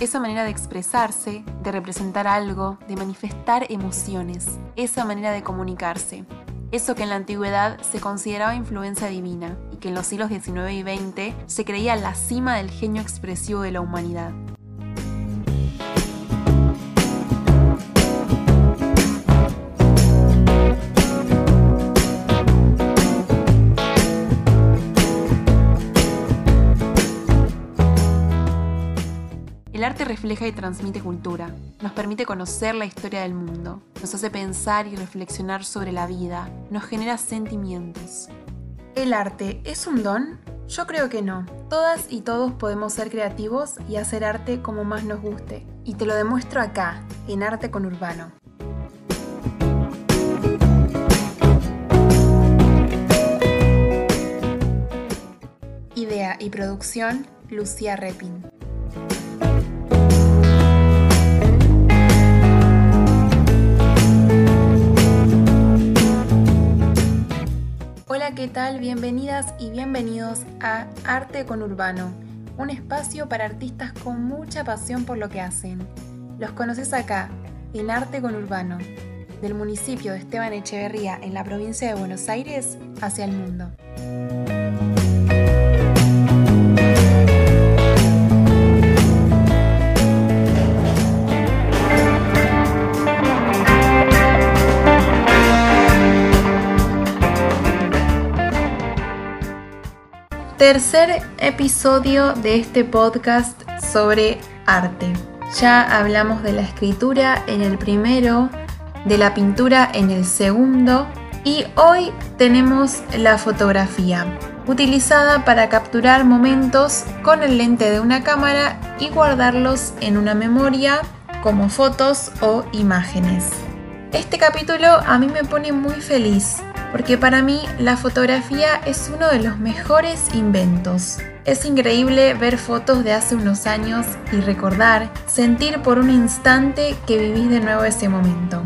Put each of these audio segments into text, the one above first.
Esa manera de expresarse, de representar algo, de manifestar emociones, esa manera de comunicarse. Eso que en la antigüedad se consideraba influencia divina y que en los siglos XIX y XX se creía la cima del genio expresivo de la humanidad. Arte refleja y transmite cultura, nos permite conocer la historia del mundo, nos hace pensar y reflexionar sobre la vida, nos genera sentimientos. ¿El arte es un don? Yo creo que no. Todas y todos podemos ser creativos y hacer arte como más nos guste. Y te lo demuestro acá, en Arte con Urbano. Idea y producción, Lucía Repin. Bienvenidas y bienvenidos a Arte con Urbano, un espacio para artistas con mucha pasión por lo que hacen. Los conoces acá, en Arte con Urbano, del municipio de Esteban Echeverría en la provincia de Buenos Aires hacia el mundo. Tercer episodio de este podcast sobre arte. Ya hablamos de la escritura en el primero, de la pintura en el segundo y hoy tenemos la fotografía, utilizada para capturar momentos con el lente de una cámara y guardarlos en una memoria como fotos o imágenes. Este capítulo a mí me pone muy feliz porque para mí la fotografía es uno de los mejores inventos. Es increíble ver fotos de hace unos años y recordar, sentir por un instante que vivís de nuevo ese momento.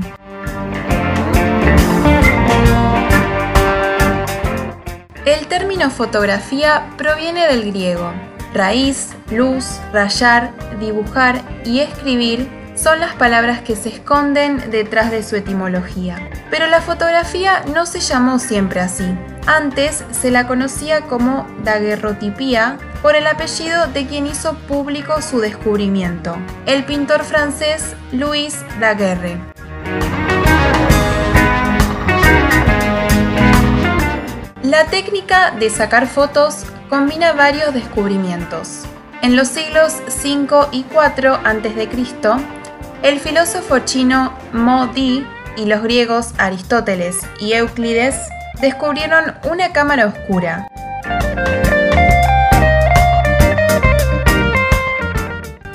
El término fotografía proviene del griego. Raíz, luz, rayar, dibujar y escribir son las palabras que se esconden detrás de su etimología. Pero la fotografía no se llamó siempre así. Antes se la conocía como daguerrotipía por el apellido de quien hizo público su descubrimiento, el pintor francés Louis Daguerre. La técnica de sacar fotos combina varios descubrimientos. En los siglos 5 y 4 a.C., el filósofo chino Mo Di y los griegos Aristóteles y Euclides descubrieron una cámara oscura.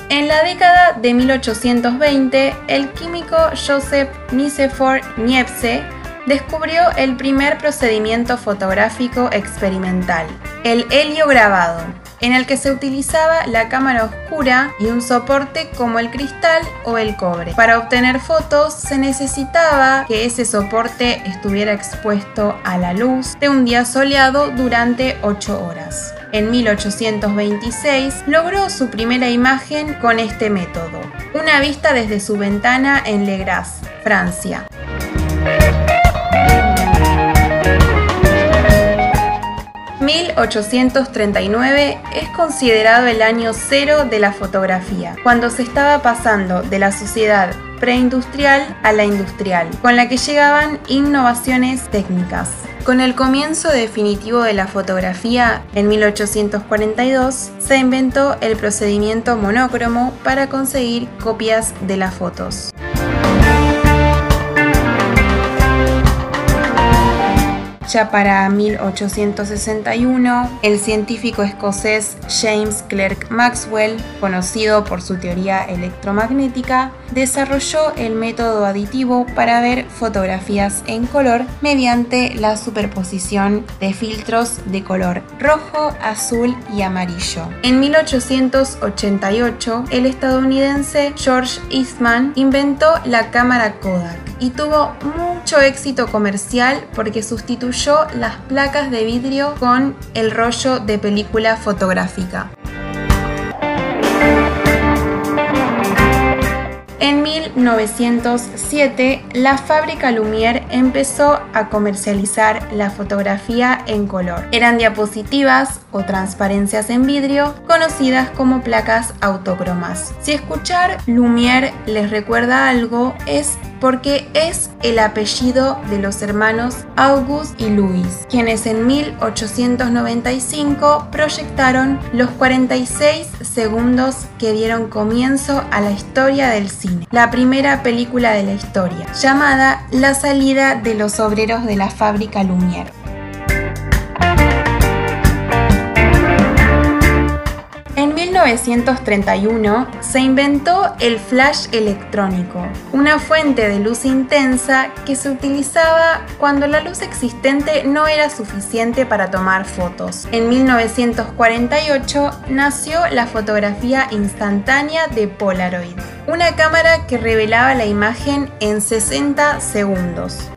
En la década de 1820, el químico Joseph Nicephore Niepce descubrió el primer procedimiento fotográfico experimental, el helio grabado en el que se utilizaba la cámara oscura y un soporte como el cristal o el cobre. Para obtener fotos se necesitaba que ese soporte estuviera expuesto a la luz de un día soleado durante 8 horas. En 1826 logró su primera imagen con este método, una vista desde su ventana en Le Gras, Francia. 1839 es considerado el año cero de la fotografía, cuando se estaba pasando de la sociedad preindustrial a la industrial, con la que llegaban innovaciones técnicas. Con el comienzo definitivo de la fotografía, en 1842, se inventó el procedimiento monócromo para conseguir copias de las fotos. Ya para 1861, el científico escocés James Clerk Maxwell, conocido por su teoría electromagnética, desarrolló el método aditivo para ver fotografías en color mediante la superposición de filtros de color rojo, azul y amarillo. En 1888, el estadounidense George Eastman inventó la cámara Kodak y tuvo mucho éxito comercial porque sustituyó las placas de vidrio con el rollo de película fotográfica. En 1907, la fábrica Lumière empezó a comercializar la fotografía en color. Eran diapositivas o transparencias en vidrio conocidas como placas autocromas. Si escuchar Lumière les recuerda algo, es porque es el apellido de los hermanos August y Louis, quienes en 1895 proyectaron los 46 segundos que dieron comienzo a la historia del cine, la primera película de la historia, llamada La salida de los obreros de la fábrica Lumière. 1931 se inventó el flash electrónico, una fuente de luz intensa que se utilizaba cuando la luz existente no era suficiente para tomar fotos. En 1948 nació la fotografía instantánea de Polaroid, una cámara que revelaba la imagen en 60 segundos.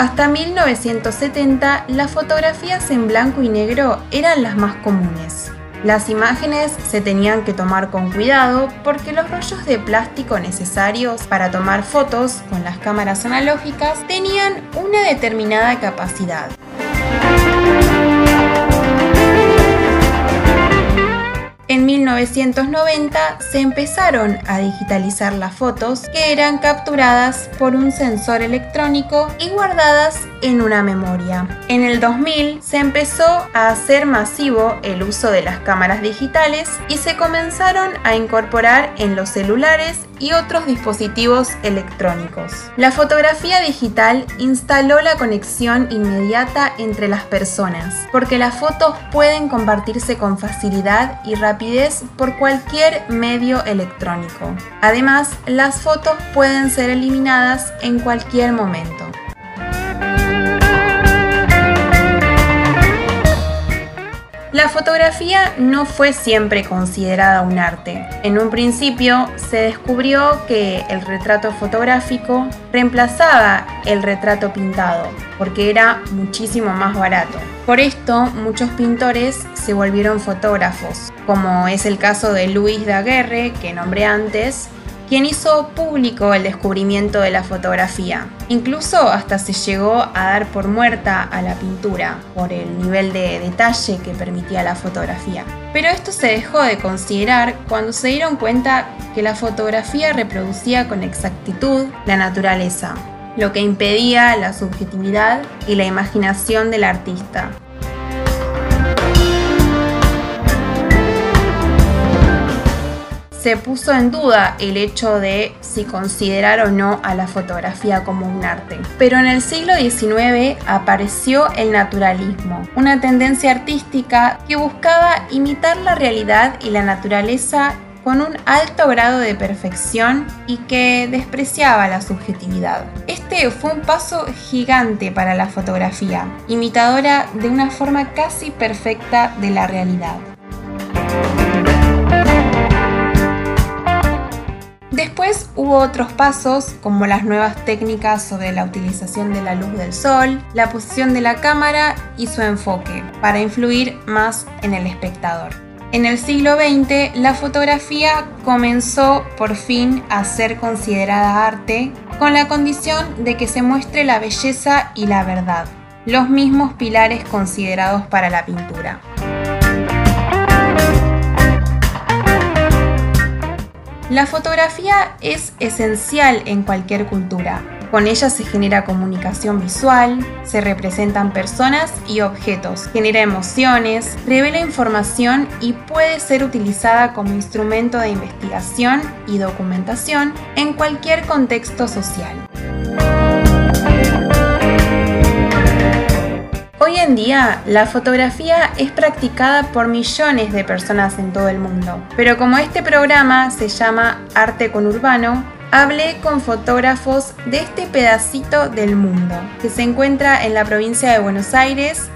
Hasta 1970 las fotografías en blanco y negro eran las más comunes. Las imágenes se tenían que tomar con cuidado porque los rollos de plástico necesarios para tomar fotos con las cámaras analógicas tenían una determinada capacidad. En 1990 se empezaron a digitalizar las fotos que eran capturadas por un sensor electrónico y guardadas en una memoria. En el 2000 se empezó a hacer masivo el uso de las cámaras digitales y se comenzaron a incorporar en los celulares y otros dispositivos electrónicos. La fotografía digital instaló la conexión inmediata entre las personas, porque las fotos pueden compartirse con facilidad y rapidez por cualquier medio electrónico. Además, las fotos pueden ser eliminadas en cualquier momento. Fotografía no fue siempre considerada un arte. En un principio se descubrió que el retrato fotográfico reemplazaba el retrato pintado, porque era muchísimo más barato. Por esto, muchos pintores se volvieron fotógrafos, como es el caso de Louis Daguerre, que nombré antes, quien hizo público el descubrimiento de la fotografía. Incluso hasta se llegó a dar por muerta a la pintura por el nivel de detalle que permitía la fotografía. Pero esto se dejó de considerar cuando se dieron cuenta que la fotografía reproducía con exactitud la naturaleza, lo que impedía la subjetividad y la imaginación del artista. Se puso en duda el hecho de si considerar o no a la fotografía como un arte. Pero en el siglo XIX apareció el naturalismo, una tendencia artística que buscaba imitar la realidad y la naturaleza con un alto grado de perfección y que despreciaba la subjetividad. Este fue un paso gigante para la fotografía, imitadora de una forma casi perfecta de la realidad. Después hubo otros pasos como las nuevas técnicas sobre la utilización de la luz del sol, la posición de la cámara y su enfoque, para influir más en el espectador. En el siglo XX, la fotografía comenzó por fin a ser considerada arte con la condición de que se muestre la belleza y la verdad, los mismos pilares considerados para la pintura. La fotografía es esencial en cualquier cultura. Con ella se genera comunicación visual, se representan personas y objetos, genera emociones, revela información y puede ser utilizada como instrumento de investigación y documentación en cualquier contexto social. Hoy en día, la fotografía es practicada por millones de personas en todo el mundo, pero como este programa se llama Arte con Urbano, hablé con fotógrafos de este pedacito del mundo, que se encuentra en la provincia de Buenos Aires,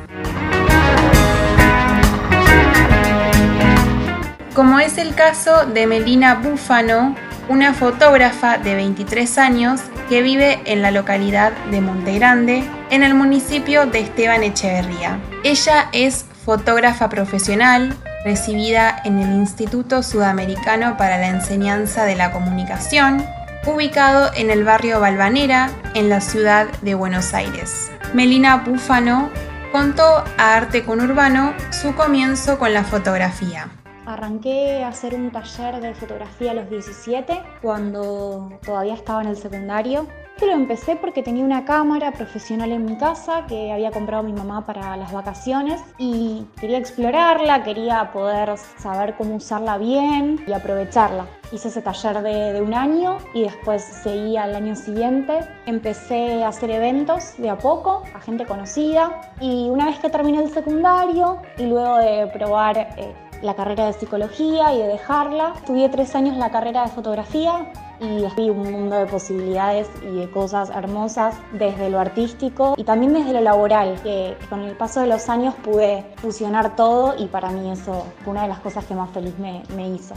como es el caso de Melina Búfano, una fotógrafa de 23 años que vive en la localidad de Monte Grande, en el municipio de Esteban Echeverría. Ella es fotógrafa profesional, recibida en el Instituto Sudamericano para la Enseñanza de la Comunicación, ubicado en el barrio Balvanera, en la ciudad de Buenos Aires. Melina Búfano contó a Arte con Urbano su comienzo con la fotografía. Arranqué a hacer un taller de fotografía a los 17, cuando todavía estaba en el secundario. Lo empecé porque tenía una cámara profesional en mi casa que había comprado mi mamá para las vacaciones y quería explorarla, quería poder saber cómo usarla bien y aprovecharla. Hice ese taller de, de un año y después seguí al año siguiente. Empecé a hacer eventos de a poco, a gente conocida y una vez que terminé el secundario y luego de probar eh, la carrera de psicología y de dejarla. Estudié tres años la carrera de fotografía y vi un mundo de posibilidades y de cosas hermosas desde lo artístico y también desde lo laboral, que con el paso de los años pude fusionar todo y para mí eso fue una de las cosas que más feliz me, me hizo.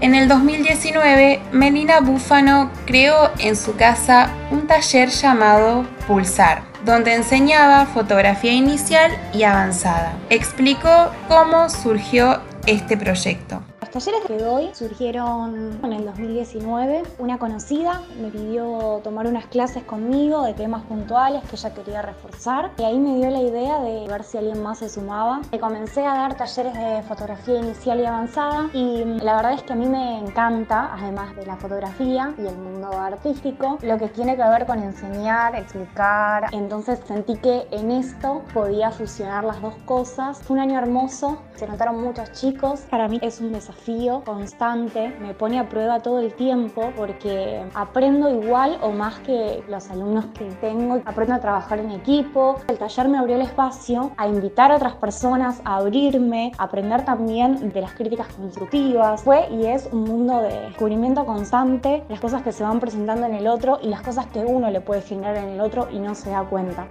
En el 2019, Melina Búfano creó en su casa un taller llamado Pulsar donde enseñaba fotografía inicial y avanzada. Explicó cómo surgió este proyecto talleres que doy surgieron en el 2019. Una conocida me pidió tomar unas clases conmigo de temas puntuales que ella quería reforzar y ahí me dio la idea de ver si alguien más se sumaba. Y comencé a dar talleres de fotografía inicial y avanzada y la verdad es que a mí me encanta, además de la fotografía y el mundo artístico, lo que tiene que ver con enseñar, explicar. Entonces sentí que en esto podía fusionar las dos cosas. Fue un año hermoso, se notaron muchos chicos. Para mí es un desafío constante, me pone a prueba todo el tiempo porque aprendo igual o más que los alumnos que tengo, aprendo a trabajar en equipo. El taller me abrió el espacio a invitar a otras personas, a abrirme, a aprender también de las críticas constructivas. Fue y es un mundo de descubrimiento constante, las cosas que se van presentando en el otro y las cosas que uno le puede generar en el otro y no se da cuenta.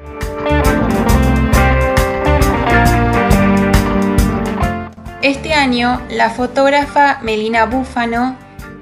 Este año, la fotógrafa Melina Búfano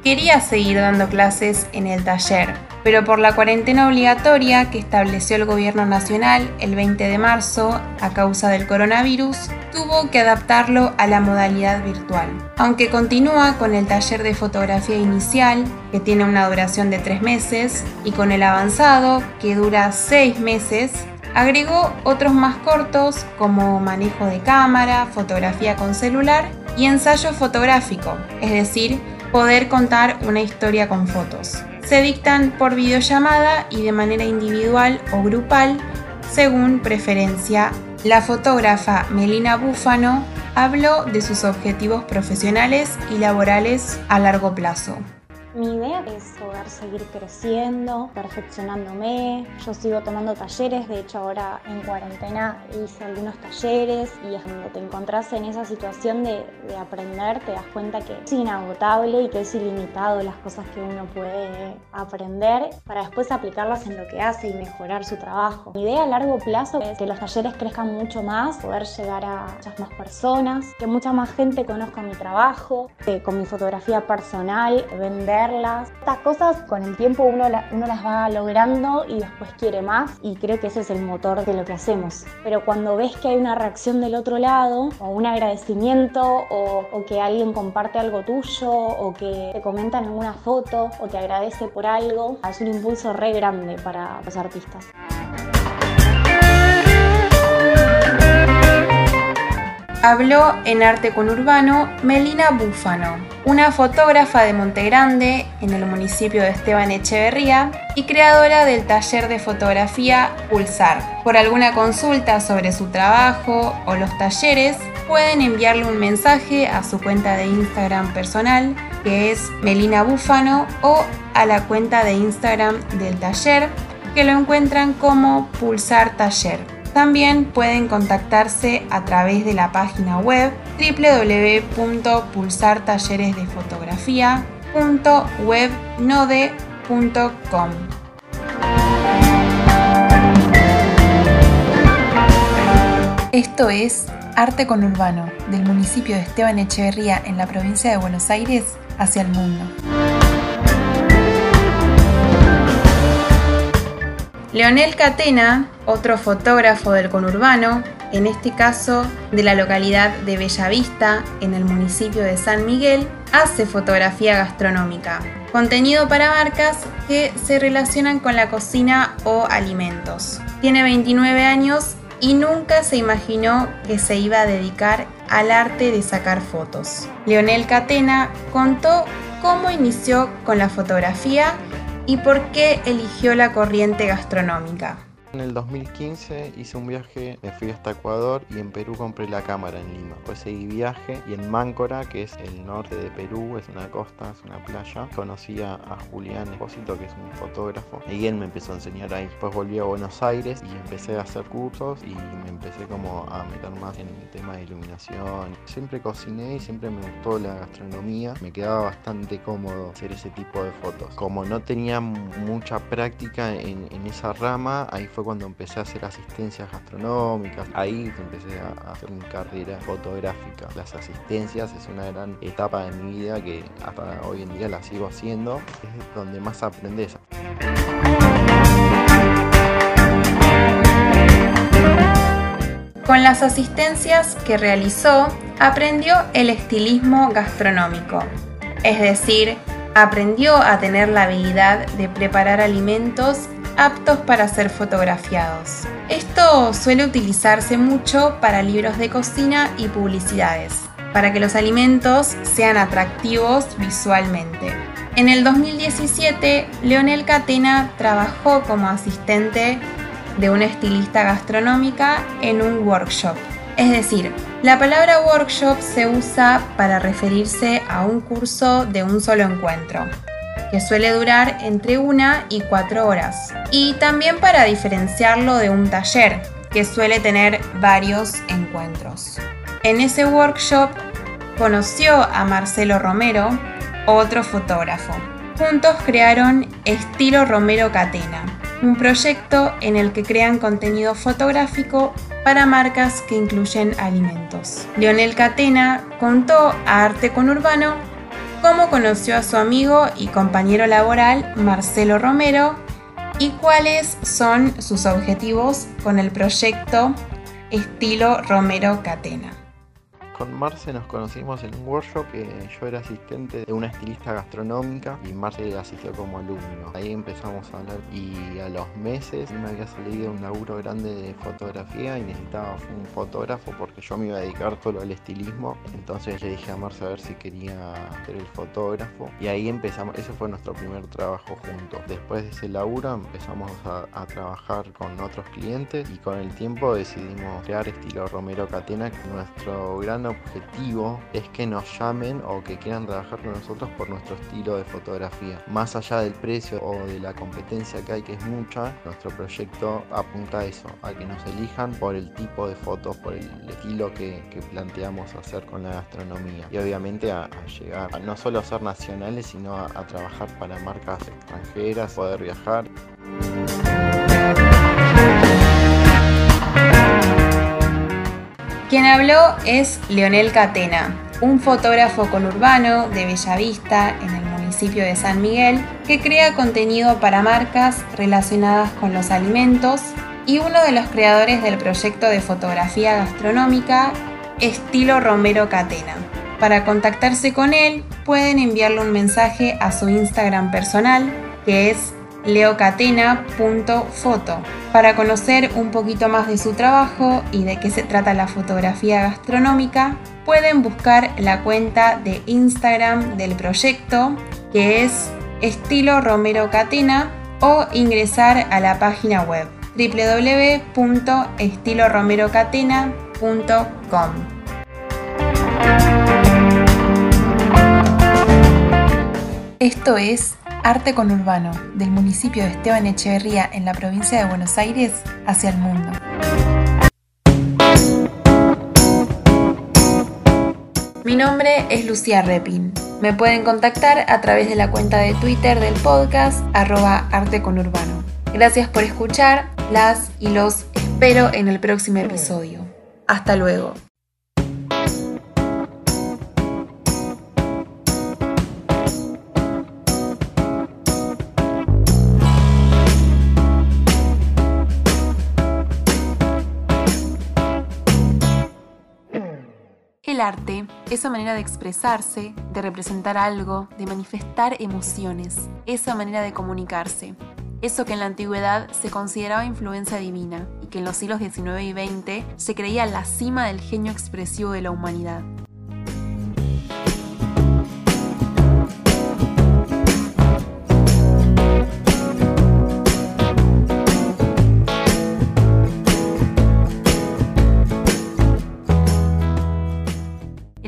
quería seguir dando clases en el taller, pero por la cuarentena obligatoria que estableció el gobierno nacional el 20 de marzo a causa del coronavirus, tuvo que adaptarlo a la modalidad virtual. Aunque continúa con el taller de fotografía inicial, que tiene una duración de tres meses, y con el avanzado, que dura seis meses, Agregó otros más cortos como manejo de cámara, fotografía con celular y ensayo fotográfico, es decir, poder contar una historia con fotos. Se dictan por videollamada y de manera individual o grupal según preferencia. La fotógrafa Melina Búfano habló de sus objetivos profesionales y laborales a largo plazo. Mi idea es poder seguir creciendo, perfeccionándome. Yo sigo tomando talleres, de hecho ahora en cuarentena hice algunos talleres y es cuando te encontrás en esa situación de, aprender te das cuenta que es inagotable y que es ilimitado las cosas que uno puede aprender para después aplicarlas en lo que hace y mejorar su trabajo. Mi idea a largo plazo es que los talleres crezcan mucho más, poder llegar a muchas más personas, que mucha más gente conozca mi trabajo, que con mi fotografía personal, vender estas cosas con el tiempo uno, uno las va logrando y después quiere más y creo que ese es el motor de lo que hacemos. Pero cuando ves que hay una reacción del otro lado o un agradecimiento o, o que alguien comparte algo tuyo o que te comenta en alguna foto o te agradece por algo, es un impulso re grande para los artistas. Habló en Arte con Urbano Melina Búfano, una fotógrafa de Montegrande, en el municipio de Esteban Echeverría, y creadora del taller de fotografía Pulsar. Por alguna consulta sobre su trabajo o los talleres, pueden enviarle un mensaje a su cuenta de Instagram personal, que es Melina Búfano, o a la cuenta de Instagram del taller, que lo encuentran como Pulsar Taller. También pueden contactarse a través de la página web www.pulsartalleresdefotografía.webnode.com. Esto es Arte con Urbano, del municipio de Esteban Echeverría en la provincia de Buenos Aires hacia el mundo. Leonel Catena, otro fotógrafo del conurbano, en este caso de la localidad de Bellavista, en el municipio de San Miguel, hace fotografía gastronómica, contenido para marcas que se relacionan con la cocina o alimentos. Tiene 29 años y nunca se imaginó que se iba a dedicar al arte de sacar fotos. Leonel Catena contó cómo inició con la fotografía y por qué eligió la corriente gastronómica. En el 2015 hice un viaje, me fui hasta Ecuador y en Perú compré la cámara en Lima. Pues seguí viaje y en Máncora, que es el norte de Perú, es una costa, es una playa, conocí a, Julián Espósito, que es un fotógrafo, y él me empezó a enseñar ahí. Después volví a Buenos Aires y empecé a hacer cursos y me empecé como a meter más en el tema de iluminación. Siempre cociné y siempre me gustó la gastronomía. Me quedaba bastante cómodo hacer ese tipo de fotos. Como no tenía mucha práctica en, en esa rama, ahí fue cuando empecé a hacer asistencias gastronómicas. Ahí empecé a hacer mi carrera fotográfica. Las asistencias es una gran etapa de mi vida que hasta hoy en día la sigo haciendo. Es donde más aprendes. Con las asistencias que realizó, aprendió el estilismo gastronómico, es decir, aprendió a tener la habilidad de preparar alimentos aptos para ser fotografiados. Esto suele utilizarse mucho para libros de cocina y publicidades, para que los alimentos sean atractivos visualmente. En el 2017, Leonel Catena trabajó como asistente de una estilista gastronómica en un workshop. Es decir, la palabra workshop se usa para referirse a un curso de un solo encuentro, que suele durar entre una y cuatro horas, y también para diferenciarlo de un taller, que suele tener varios encuentros. En ese workshop conoció a Marcelo Romero, otro fotógrafo. Juntos crearon Estilo Romero Catena, un proyecto en el que crean contenido fotográfico para marcas que incluyen alimentos. Leonel Catena contó a Arte con Urbano cómo conoció a su amigo y compañero laboral Marcelo Romero y cuáles son sus objetivos con el proyecto estilo Romero Catena. Con Marce nos conocimos en un workshop que yo era asistente de una estilista gastronómica y Marce asistió como alumno. Ahí empezamos a hablar y a los meses me había salido un laburo grande de fotografía y necesitaba un fotógrafo porque yo me iba a dedicar solo al estilismo. Entonces le dije a Marce a ver si quería ser el fotógrafo y ahí empezamos, ese fue nuestro primer trabajo juntos. Después de ese laburo empezamos a, a trabajar con otros clientes y con el tiempo decidimos crear estilo Romero Catena, nuestro gran objetivo es que nos llamen o que quieran trabajar con nosotros por nuestro estilo de fotografía. Más allá del precio o de la competencia que hay, que es mucha, nuestro proyecto apunta a eso, a que nos elijan por el tipo de fotos, por el estilo que, planteamos hacer con la gastronomía. Y obviamente a, llegar a no solo a ser nacionales, sino a trabajar para marcas extranjeras, poder viajar. Habló es Leonel Catena, un fotógrafo conurbano de Bellavista, en el municipio de San Miguel, que crea contenido para marcas relacionadas con los alimentos y uno de los creadores del proyecto de fotografía gastronómica Estilo Romero Catena. Para contactarse con él, pueden enviarle un mensaje a su Instagram personal, que es leocatena.foto para conocer un poquito más de su trabajo y de qué se trata la fotografía gastronómica, pueden buscar la cuenta de Instagram del proyecto, que es estilo Romero Catena, o ingresar a la página web www.estiloromerocatena.com. Esto es Arte con Urbano, del municipio de Esteban Echeverría en la provincia de Buenos Aires hacia el mundo. Mi nombre es Lucía Repin. Me pueden contactar a través de la cuenta de Twitter del podcast arroba arte con urbano. Gracias por escuchar, las y los espero en el próximo episodio. Hasta luego. Esa manera de expresarse, de representar algo, de manifestar emociones, esa manera de comunicarse. Eso que en la antigüedad se consideraba influencia divina y que en los siglos XIX y XX se creía la cima del genio expresivo de la humanidad.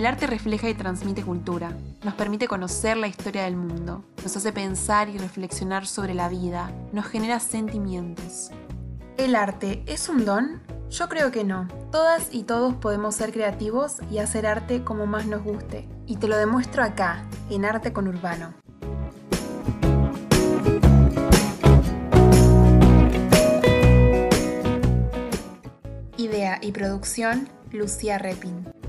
El arte refleja y transmite cultura, nos permite conocer la historia del mundo, nos hace pensar y reflexionar sobre la vida, nos genera sentimientos. ¿El arte es un don? Yo creo que no. Todas y todos podemos ser creativos y hacer arte como más nos guste. Y te lo demuestro acá, en Arte con Urbano. Idea y producción, Lucía Repin.